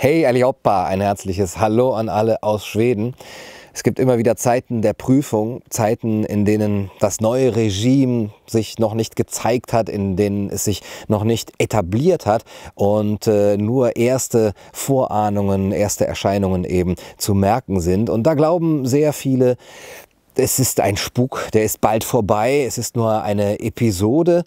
Hey Alioppa, ein herzliches Hallo an alle aus Schweden. Es gibt immer wieder Zeiten der Prüfung, Zeiten, in denen das neue Regime sich noch nicht gezeigt hat, in denen es sich noch nicht etabliert hat und äh, nur erste Vorahnungen, erste Erscheinungen eben zu merken sind. Und da glauben sehr viele, es ist ein Spuk, der ist bald vorbei, es ist nur eine Episode.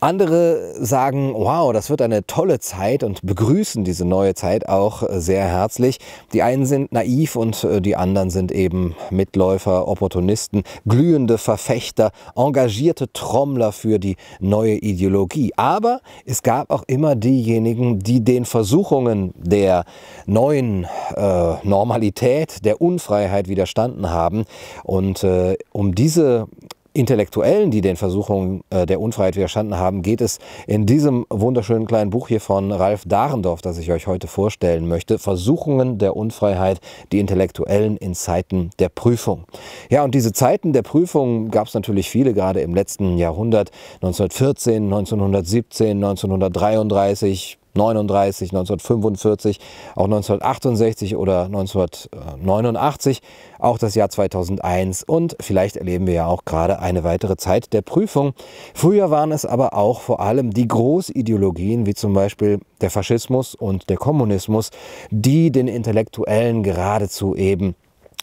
Andere sagen, wow, das wird eine tolle Zeit und begrüßen diese neue Zeit auch äh, sehr herzlich. Die einen sind naiv und äh, die anderen sind eben Mitläufer, Opportunisten, glühende Verfechter, engagierte Trommler für die neue Ideologie. Aber es gab auch immer diejenigen, die den Versuchungen der neuen äh, Normalität, der Unfreiheit widerstanden haben. Und äh, um diese Intellektuellen, die den Versuchungen äh, der Unfreiheit widerstanden haben, geht es in diesem wunderschönen kleinen Buch hier von Ralf Dahrendorf, das ich euch heute vorstellen möchte. Versuchungen der Unfreiheit, die Intellektuellen in Zeiten der Prüfung. Ja, und diese Zeiten der Prüfung gab es natürlich viele, gerade im letzten Jahrhundert, 1914, 1917, 1933, 1939, 1945, auch 1968 oder 1989, auch das Jahr 2001 und vielleicht erleben wir ja auch gerade eine weitere Zeit der Prüfung. Früher waren es aber auch vor allem die Großideologien wie zum Beispiel der Faschismus und der Kommunismus, die den Intellektuellen geradezu eben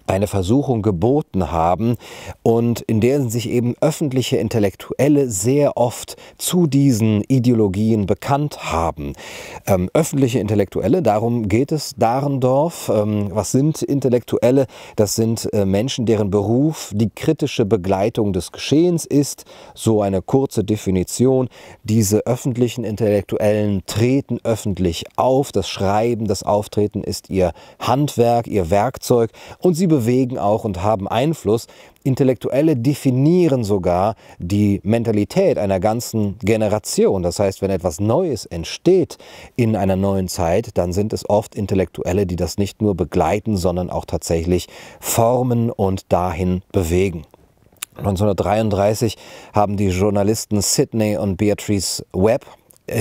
eine Versuchung geboten haben und in der sich eben öffentliche Intellektuelle sehr oft zu diesen Ideologien bekannt haben. Ähm, öffentliche Intellektuelle, darum geht es Dahrendorf. Ähm, was sind Intellektuelle? Das sind äh, Menschen, deren Beruf die kritische Begleitung des Geschehens ist. So eine kurze Definition. Diese öffentlichen Intellektuellen treten öffentlich auf. Das Schreiben, das Auftreten ist ihr Handwerk, ihr Werkzeug und sie bewegen auch und haben Einfluss. Intellektuelle definieren sogar die Mentalität einer ganzen Generation. Das heißt, wenn etwas Neues entsteht in einer neuen Zeit, dann sind es oft Intellektuelle, die das nicht nur begleiten, sondern auch tatsächlich formen und dahin bewegen. 1933 haben die Journalisten Sidney und Beatrice Webb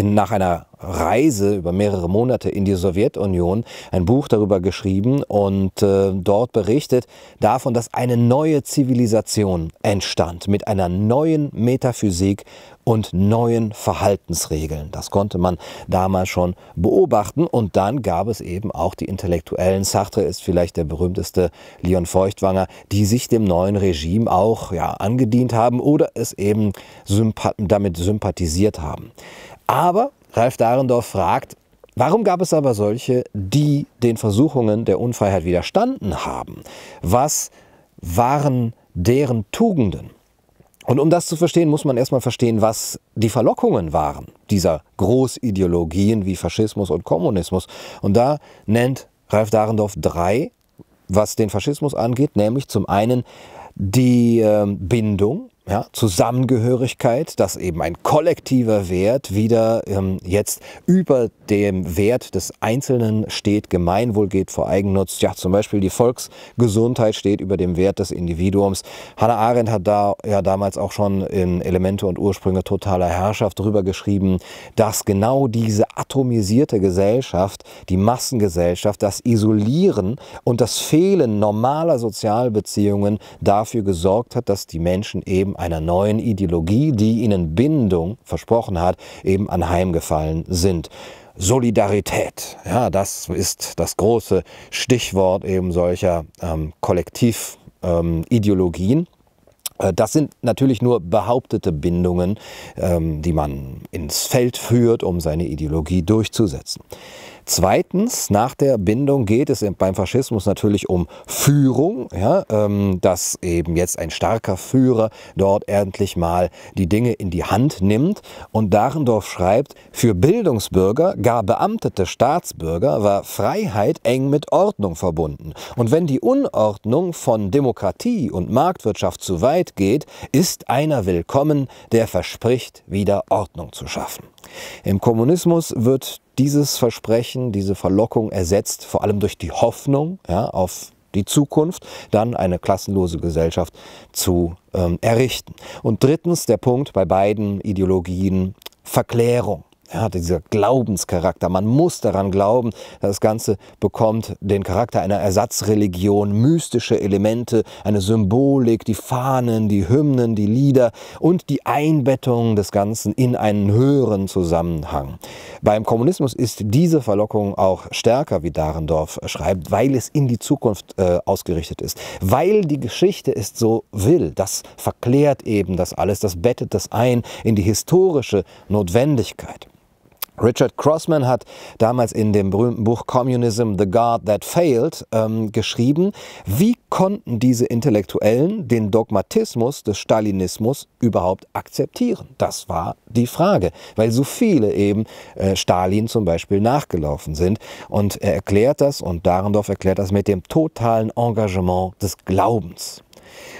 nach einer Reise über mehrere Monate in die Sowjetunion ein Buch darüber geschrieben und äh, dort berichtet davon, dass eine neue Zivilisation entstand mit einer neuen Metaphysik und neuen Verhaltensregeln. Das konnte man damals schon beobachten und dann gab es eben auch die Intellektuellen. Sartre ist vielleicht der berühmteste Leon Feuchtwanger, die sich dem neuen Regime auch ja, angedient haben oder es eben sympath damit sympathisiert haben. Aber Ralf Dahrendorf fragt, warum gab es aber solche, die den Versuchungen der Unfreiheit widerstanden haben? Was waren deren Tugenden? Und um das zu verstehen, muss man erstmal verstehen, was die Verlockungen waren dieser Großideologien wie Faschismus und Kommunismus. Und da nennt Ralf Dahrendorf drei, was den Faschismus angeht, nämlich zum einen die äh, Bindung, ja, Zusammengehörigkeit, dass eben ein kollektiver Wert wieder ähm, jetzt über dem Wert des Einzelnen steht. Gemeinwohl geht vor Eigennutz. Ja, zum Beispiel die Volksgesundheit steht über dem Wert des Individuums. Hannah Arendt hat da ja damals auch schon in Elemente und Ursprünge totaler Herrschaft drüber geschrieben, dass genau diese atomisierte Gesellschaft, die Massengesellschaft, das Isolieren und das Fehlen normaler Sozialbeziehungen dafür gesorgt hat, dass die Menschen eben einer neuen Ideologie, die ihnen Bindung versprochen hat, eben anheimgefallen sind. Solidarität, ja, das ist das große Stichwort eben solcher ähm, Kollektivideologien. Ähm, das sind natürlich nur behauptete Bindungen, ähm, die man ins Feld führt, um seine Ideologie durchzusetzen. Zweitens, nach der Bindung geht es beim Faschismus natürlich um Führung, ja, ähm, dass eben jetzt ein starker Führer dort endlich mal die Dinge in die Hand nimmt. Und Dahrendorf schreibt, für Bildungsbürger, gar beamtete Staatsbürger war Freiheit eng mit Ordnung verbunden. Und wenn die Unordnung von Demokratie und Marktwirtschaft zu weit geht, ist einer willkommen, der verspricht, wieder Ordnung zu schaffen. Im Kommunismus wird dieses Versprechen, diese Verlockung ersetzt, vor allem durch die Hoffnung ja, auf die Zukunft, dann eine klassenlose Gesellschaft zu ähm, errichten. Und drittens der Punkt bei beiden Ideologien Verklärung. Ja, dieser Glaubenscharakter. Man muss daran glauben, das Ganze bekommt den Charakter einer Ersatzreligion, mystische Elemente, eine Symbolik, die Fahnen, die Hymnen, die Lieder und die Einbettung des Ganzen in einen höheren Zusammenhang. Beim Kommunismus ist diese Verlockung auch stärker, wie Dahrendorf schreibt, weil es in die Zukunft äh, ausgerichtet ist, weil die Geschichte es so will. Das verklärt eben das alles, das bettet das ein in die historische Notwendigkeit. Richard Crossman hat damals in dem berühmten Buch Communism, The God That Failed ähm, geschrieben, wie konnten diese Intellektuellen den Dogmatismus des Stalinismus überhaupt akzeptieren? Das war die Frage, weil so viele eben äh, Stalin zum Beispiel nachgelaufen sind. Und er erklärt das, und Dahrendorf erklärt das mit dem totalen Engagement des Glaubens.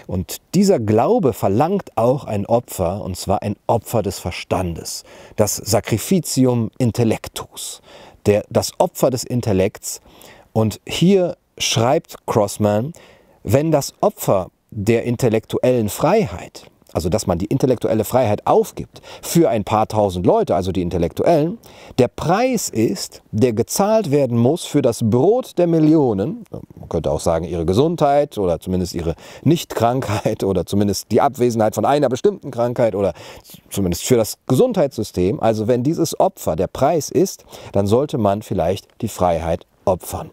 Und dieser Glaube verlangt auch ein Opfer, und zwar ein Opfer des Verstandes, das Sacrificium Intellectus, der, das Opfer des Intellekts. Und hier schreibt Crossman, wenn das Opfer der intellektuellen Freiheit also dass man die intellektuelle Freiheit aufgibt für ein paar tausend Leute, also die Intellektuellen, der Preis ist, der gezahlt werden muss für das Brot der Millionen, man könnte auch sagen ihre Gesundheit oder zumindest ihre Nichtkrankheit oder zumindest die Abwesenheit von einer bestimmten Krankheit oder zumindest für das Gesundheitssystem. Also wenn dieses Opfer der Preis ist, dann sollte man vielleicht die Freiheit opfern.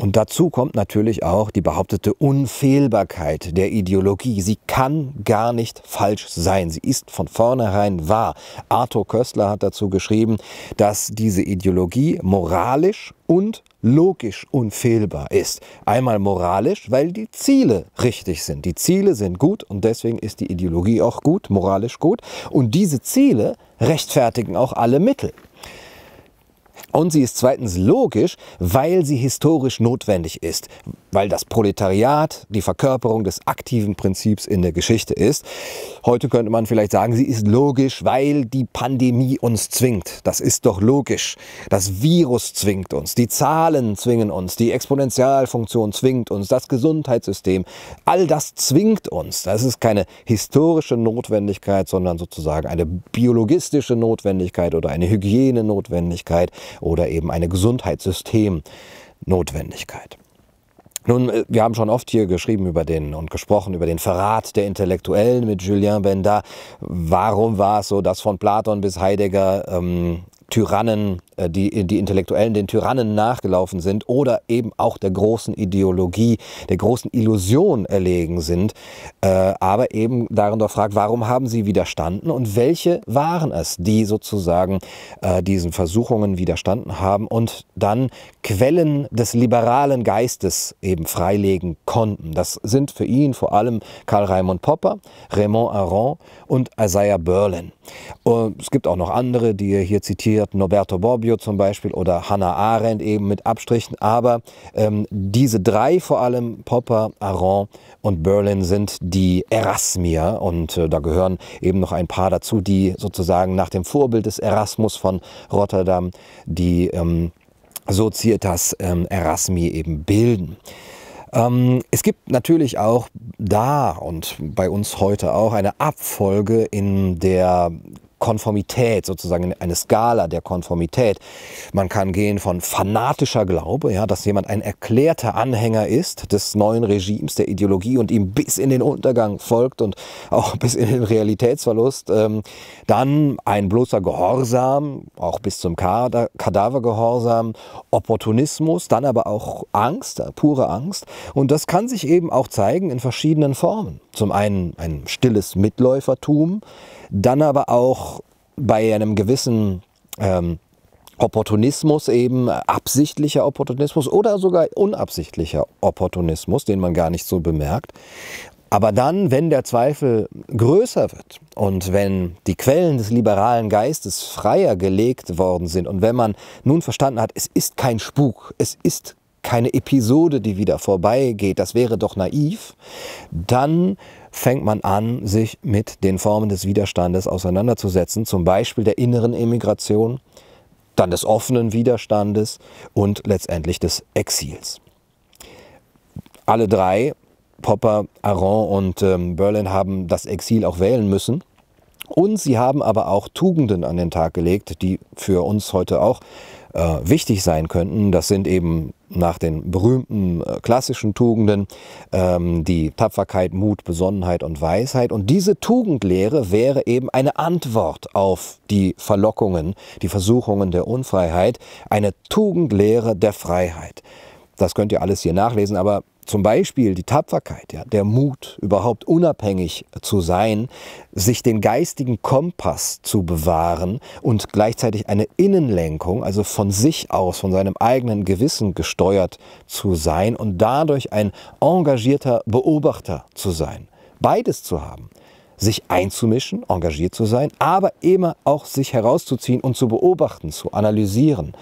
Und dazu kommt natürlich auch die behauptete Unfehlbarkeit der Ideologie. Sie kann gar nicht falsch sein. Sie ist von vornherein wahr. Arthur Köstler hat dazu geschrieben, dass diese Ideologie moralisch und logisch unfehlbar ist. Einmal moralisch, weil die Ziele richtig sind. Die Ziele sind gut und deswegen ist die Ideologie auch gut, moralisch gut. Und diese Ziele rechtfertigen auch alle Mittel. Und sie ist zweitens logisch, weil sie historisch notwendig ist, weil das Proletariat die Verkörperung des aktiven Prinzips in der Geschichte ist. Heute könnte man vielleicht sagen, sie ist logisch, weil die Pandemie uns zwingt. Das ist doch logisch. Das Virus zwingt uns, die Zahlen zwingen uns, die Exponentialfunktion zwingt uns, das Gesundheitssystem. All das zwingt uns. Das ist keine historische Notwendigkeit, sondern sozusagen eine biologistische Notwendigkeit oder eine Hygienenotwendigkeit oder eben eine Gesundheitssystemnotwendigkeit. Nun, äh, wir haben schon oft hier geschrieben über den und gesprochen über den Verrat der Intellektuellen mit Julien Benda. Warum war es so, dass von Platon bis Heidegger ähm, Tyrannen, die, die Intellektuellen den Tyrannen nachgelaufen sind oder eben auch der großen Ideologie, der großen Illusion erlegen sind, äh, aber eben darin doch fragt, warum haben sie widerstanden und welche waren es, die sozusagen äh, diesen Versuchungen widerstanden haben und dann Quellen des liberalen Geistes eben freilegen konnten. Das sind für ihn vor allem Karl Raimund Popper, Raymond Aron und Isaiah Berlin. Und es gibt auch noch andere, die er hier zitiert, Norberto Bobbio zum Beispiel oder Hannah Arendt eben mit Abstrichen. Aber ähm, diese drei vor allem, Popper, Aron und Berlin, sind die Erasmier. Und äh, da gehören eben noch ein paar dazu, die sozusagen nach dem Vorbild des Erasmus von Rotterdam die ähm, Societas ähm, Erasmi eben bilden. Ähm, es gibt natürlich auch da und bei uns heute auch eine Abfolge in der Konformität, sozusagen eine Skala der Konformität. Man kann gehen von fanatischer Glaube, ja, dass jemand ein erklärter Anhänger ist des neuen Regimes, der Ideologie und ihm bis in den Untergang folgt und auch bis in den Realitätsverlust. Ähm, dann ein bloßer Gehorsam, auch bis zum Kadavergehorsam, Opportunismus, dann aber auch Angst, pure Angst. Und das kann sich eben auch zeigen in verschiedenen Formen. Zum einen ein stilles Mitläufertum, dann aber auch bei einem gewissen ähm, Opportunismus eben, absichtlicher Opportunismus oder sogar unabsichtlicher Opportunismus, den man gar nicht so bemerkt. Aber dann, wenn der Zweifel größer wird und wenn die Quellen des liberalen Geistes freier gelegt worden sind und wenn man nun verstanden hat, es ist kein Spuk, es ist keine Episode, die wieder vorbeigeht, das wäre doch naiv, dann fängt man an, sich mit den Formen des Widerstandes auseinanderzusetzen, zum Beispiel der inneren Emigration, dann des offenen Widerstandes und letztendlich des Exils. Alle drei, Popper, Aron und ähm, Berlin, haben das Exil auch wählen müssen Und sie haben aber auch Tugenden an den Tag gelegt, die für uns heute auch äh, wichtig sein könnten. Das sind eben nach den berühmten äh, klassischen Tugenden ähm, die Tapferkeit, Mut, Besonnenheit und Weisheit. Und diese Tugendlehre wäre eben eine Antwort auf die Verlockungen, die Versuchungen der Unfreiheit, eine Tugendlehre der Freiheit. Das könnt ihr alles hier nachlesen, aber zum Beispiel die Tapferkeit, ja, der Mut, überhaupt unabhängig zu sein, sich den geistigen Kompass zu bewahren und gleichzeitig eine Innenlenkung, also von sich aus, von seinem eigenen Gewissen gesteuert zu sein und dadurch ein engagierter Beobachter zu sein. Beides zu haben sich einzumischen, engagiert zu sein, aber immer auch sich herauszuziehen und zu beobachten, zu analysieren,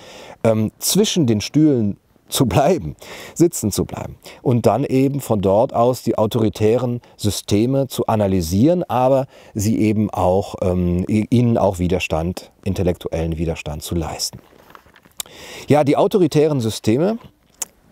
ähm, zwischen den Stühlen zu bleiben, sitzen zu bleiben und dann eben von dort aus die autoritären Systeme zu analysieren, aber sie eben auch ähm, ihnen auch Widerstand, intellektuellen Widerstand zu leisten. Ja, die autoritären Systeme,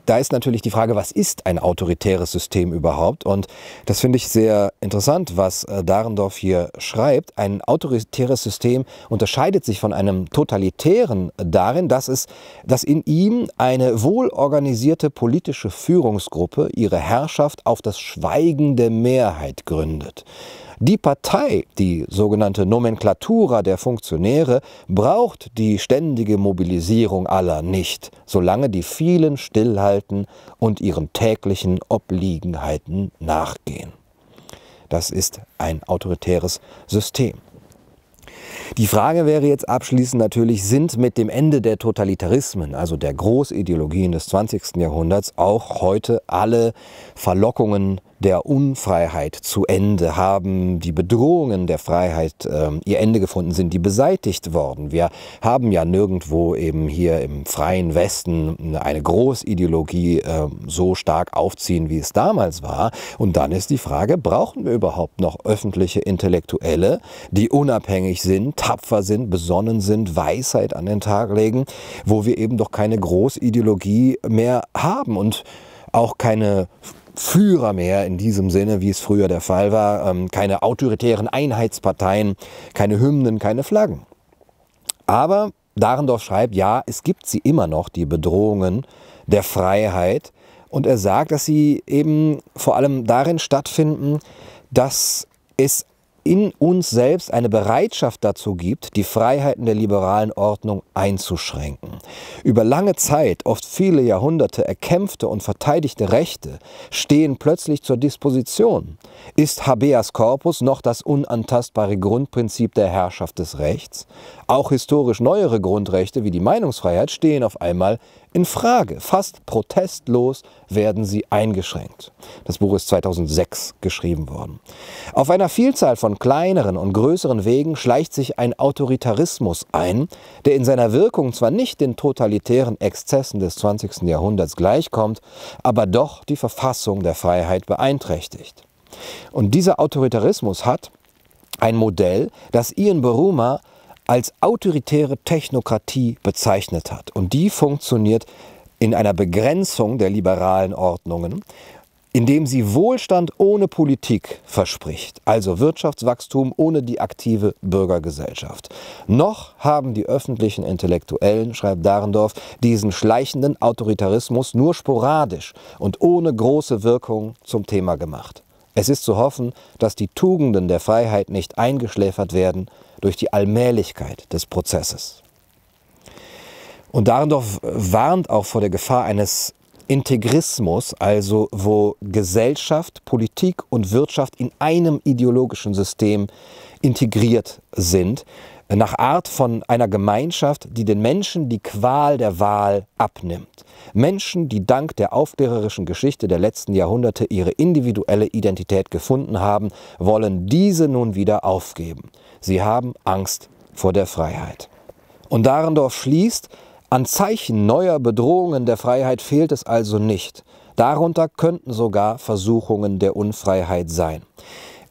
da ist natürlich die Frage, was ist ein autoritäres System überhaupt? Und das finde ich sehr interessant, was äh, Dahrendorf hier schreibt. Ein autoritäres System unterscheidet sich von einem totalitären darin, dass es, dass in ihm eine wohlorganisierte politische Führungsgruppe ihre Herrschaft auf das Schweigen der Mehrheit gründet. Die Partei, die sogenannte Nomenklatura der Funktionäre, braucht die ständige Mobilisierung aller nicht, solange die vielen stillhalten und ihren täglichen Obliegenheiten nachgehen. Das ist ein autoritäres System. Die Frage wäre jetzt abschließend natürlich, sind mit dem Ende der Totalitarismen, also der Großideologien des 20. Jahrhunderts, auch heute alle Verlockungen der Unfreiheit zu Ende, haben die Bedrohungen der Freiheit äh, ihr Ende gefunden, sind die beseitigt worden. Wir haben ja nirgendwo eben hier im freien Westen eine Großideologie äh, so stark aufziehen, wie es damals war. Und dann ist die Frage, brauchen wir überhaupt noch öffentliche Intellektuelle, die unabhängig sind, tapfer sind, besonnen sind, Weisheit an den Tag legen, wo wir eben doch keine Großideologie mehr haben und auch keine Führer mehr in diesem Sinne, wie es früher der Fall war. Ähm, keine autoritären Einheitsparteien, keine Hymnen, keine Flaggen. Aber Dahrendorf schreibt, ja, es gibt sie immer noch, die Bedrohungen der Freiheit. Und er sagt, dass sie eben vor allem darin stattfinden, dass es in uns selbst eine Bereitschaft dazu gibt, die Freiheiten der liberalen Ordnung einzuschränken. Über lange Zeit, oft viele Jahrhunderte erkämpfte und verteidigte Rechte stehen plötzlich zur Disposition. Ist habeas corpus noch das unantastbare Grundprinzip der Herrschaft des Rechts? Auch historisch neuere Grundrechte wie die Meinungsfreiheit stehen auf einmal in Frage. Fast protestlos werden sie eingeschränkt. Das Buch ist 2006 geschrieben worden. Auf einer Vielzahl von kleineren und größeren Wegen schleicht sich ein Autoritarismus ein, der in seiner Wirkung zwar nicht den totalitären Exzessen des 20. Jahrhunderts gleichkommt, aber doch die Verfassung der Freiheit beeinträchtigt. Und dieser Autoritarismus hat ein Modell, das Ian Beruma als autoritäre Technokratie bezeichnet hat. Und die funktioniert in einer Begrenzung der liberalen Ordnungen, indem sie Wohlstand ohne Politik verspricht, also Wirtschaftswachstum ohne die aktive Bürgergesellschaft. Noch haben die öffentlichen Intellektuellen, schreibt Dahrendorf, diesen schleichenden Autoritarismus nur sporadisch und ohne große Wirkung zum Thema gemacht. Es ist zu hoffen, dass die Tugenden der Freiheit nicht eingeschläfert werden durch die Allmählichkeit des Prozesses. Und Dahrendorf warnt auch vor der Gefahr eines Integrismus, also wo Gesellschaft, Politik und Wirtschaft in einem ideologischen System integriert sind, nach Art von einer Gemeinschaft, die den Menschen die Qual der Wahl abnimmt. Menschen, die dank der aufklärerischen Geschichte der letzten Jahrhunderte ihre individuelle Identität gefunden haben, wollen diese nun wieder aufgeben. Sie haben Angst vor der Freiheit. Und Dahrendorf schließt, an Zeichen neuer Bedrohungen der Freiheit fehlt es also nicht. Darunter könnten sogar Versuchungen der Unfreiheit sein.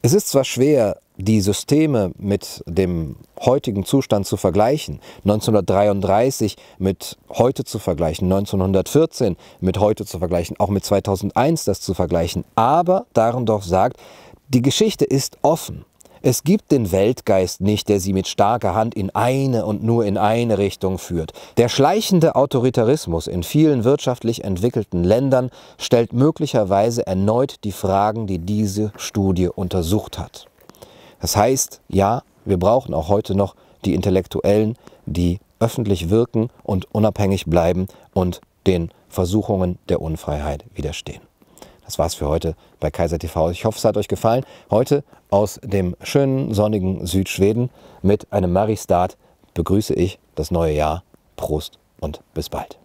Es ist zwar schwer, die Systeme mit dem heutigen Zustand zu vergleichen, 1933 mit heute zu vergleichen, 1914 mit heute zu vergleichen, auch mit 2001 das zu vergleichen. Aber Dahrendorf sagt, die Geschichte ist offen. Es gibt den Weltgeist nicht, der sie mit starker Hand in eine und nur in eine Richtung führt. Der schleichende Autoritarismus in vielen wirtschaftlich entwickelten Ländern stellt möglicherweise erneut die Fragen, die diese Studie untersucht hat. Das heißt, ja, wir brauchen auch heute noch die Intellektuellen, die öffentlich wirken und unabhängig bleiben und den Versuchungen der Unfreiheit widerstehen. Das war's für heute bei Kaiser TV. Ich hoffe, es hat euch gefallen. Heute aus dem schönen, sonnigen Südschweden mit einem Maristad begrüße ich das neue Jahr. Prost und bis bald.